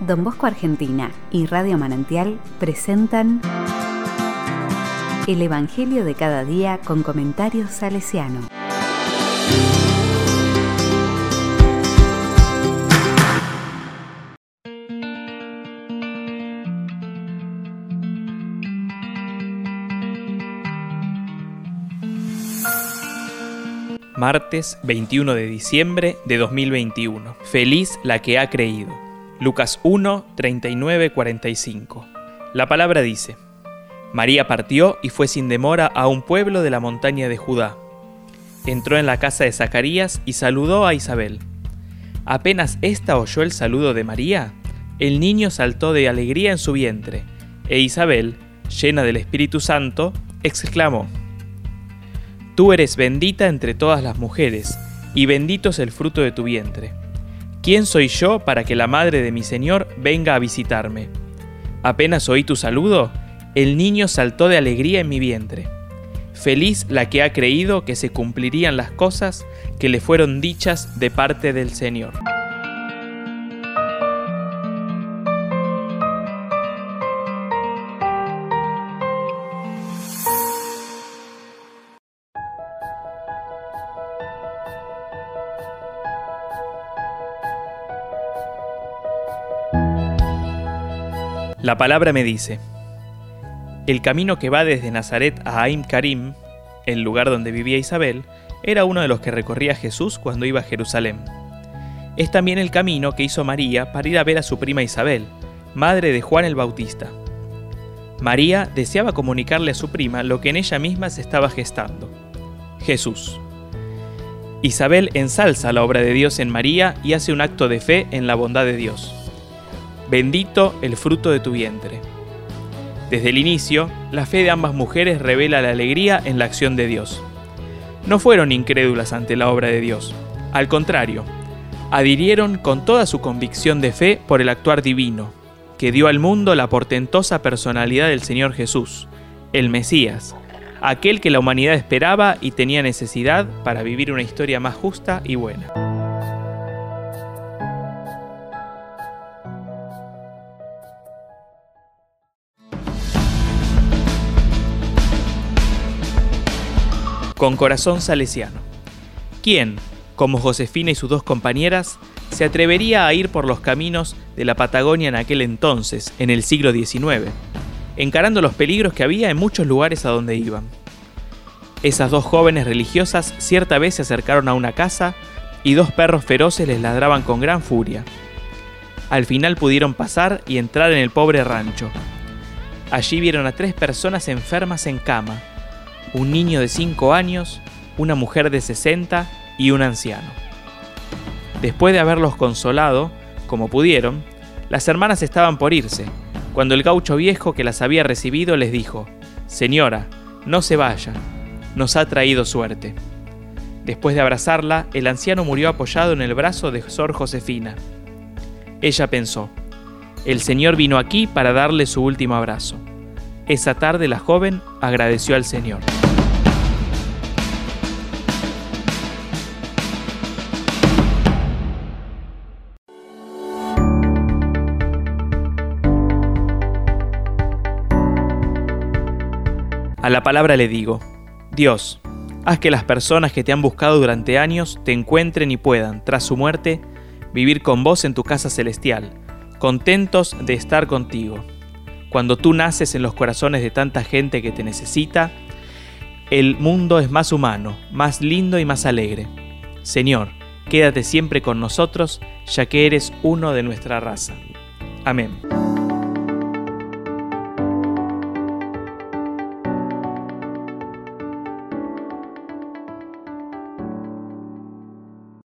Don Bosco Argentina y Radio Manantial presentan El Evangelio de cada día con comentarios salesiano. Martes 21 de diciembre de 2021. Feliz la que ha creído. Lucas 1, 39, 45. La palabra dice, María partió y fue sin demora a un pueblo de la montaña de Judá. Entró en la casa de Zacarías y saludó a Isabel. Apenas ésta oyó el saludo de María, el niño saltó de alegría en su vientre, e Isabel, llena del Espíritu Santo, exclamó, Tú eres bendita entre todas las mujeres, y bendito es el fruto de tu vientre. ¿Quién soy yo para que la madre de mi Señor venga a visitarme? Apenas oí tu saludo, el niño saltó de alegría en mi vientre. Feliz la que ha creído que se cumplirían las cosas que le fueron dichas de parte del Señor. La palabra me dice, el camino que va desde Nazaret a Aim Karim, el lugar donde vivía Isabel, era uno de los que recorría Jesús cuando iba a Jerusalén. Es también el camino que hizo María para ir a ver a su prima Isabel, madre de Juan el Bautista. María deseaba comunicarle a su prima lo que en ella misma se estaba gestando, Jesús. Isabel ensalza la obra de Dios en María y hace un acto de fe en la bondad de Dios bendito el fruto de tu vientre. Desde el inicio, la fe de ambas mujeres revela la alegría en la acción de Dios. No fueron incrédulas ante la obra de Dios, al contrario, adhirieron con toda su convicción de fe por el actuar divino, que dio al mundo la portentosa personalidad del Señor Jesús, el Mesías, aquel que la humanidad esperaba y tenía necesidad para vivir una historia más justa y buena. Con corazón salesiano. ¿Quién, como Josefina y sus dos compañeras, se atrevería a ir por los caminos de la Patagonia en aquel entonces, en el siglo XIX, encarando los peligros que había en muchos lugares a donde iban? Esas dos jóvenes religiosas cierta vez se acercaron a una casa y dos perros feroces les ladraban con gran furia. Al final pudieron pasar y entrar en el pobre rancho. Allí vieron a tres personas enfermas en cama, un niño de 5 años, una mujer de 60 y un anciano. Después de haberlos consolado, como pudieron, las hermanas estaban por irse, cuando el gaucho viejo que las había recibido les dijo, Señora, no se vaya, nos ha traído suerte. Después de abrazarla, el anciano murió apoyado en el brazo de Sor Josefina. Ella pensó, el Señor vino aquí para darle su último abrazo. Esa tarde la joven agradeció al Señor. A la palabra le digo, Dios, haz que las personas que te han buscado durante años te encuentren y puedan, tras su muerte, vivir con vos en tu casa celestial, contentos de estar contigo. Cuando tú naces en los corazones de tanta gente que te necesita, el mundo es más humano, más lindo y más alegre. Señor, quédate siempre con nosotros, ya que eres uno de nuestra raza. Amén.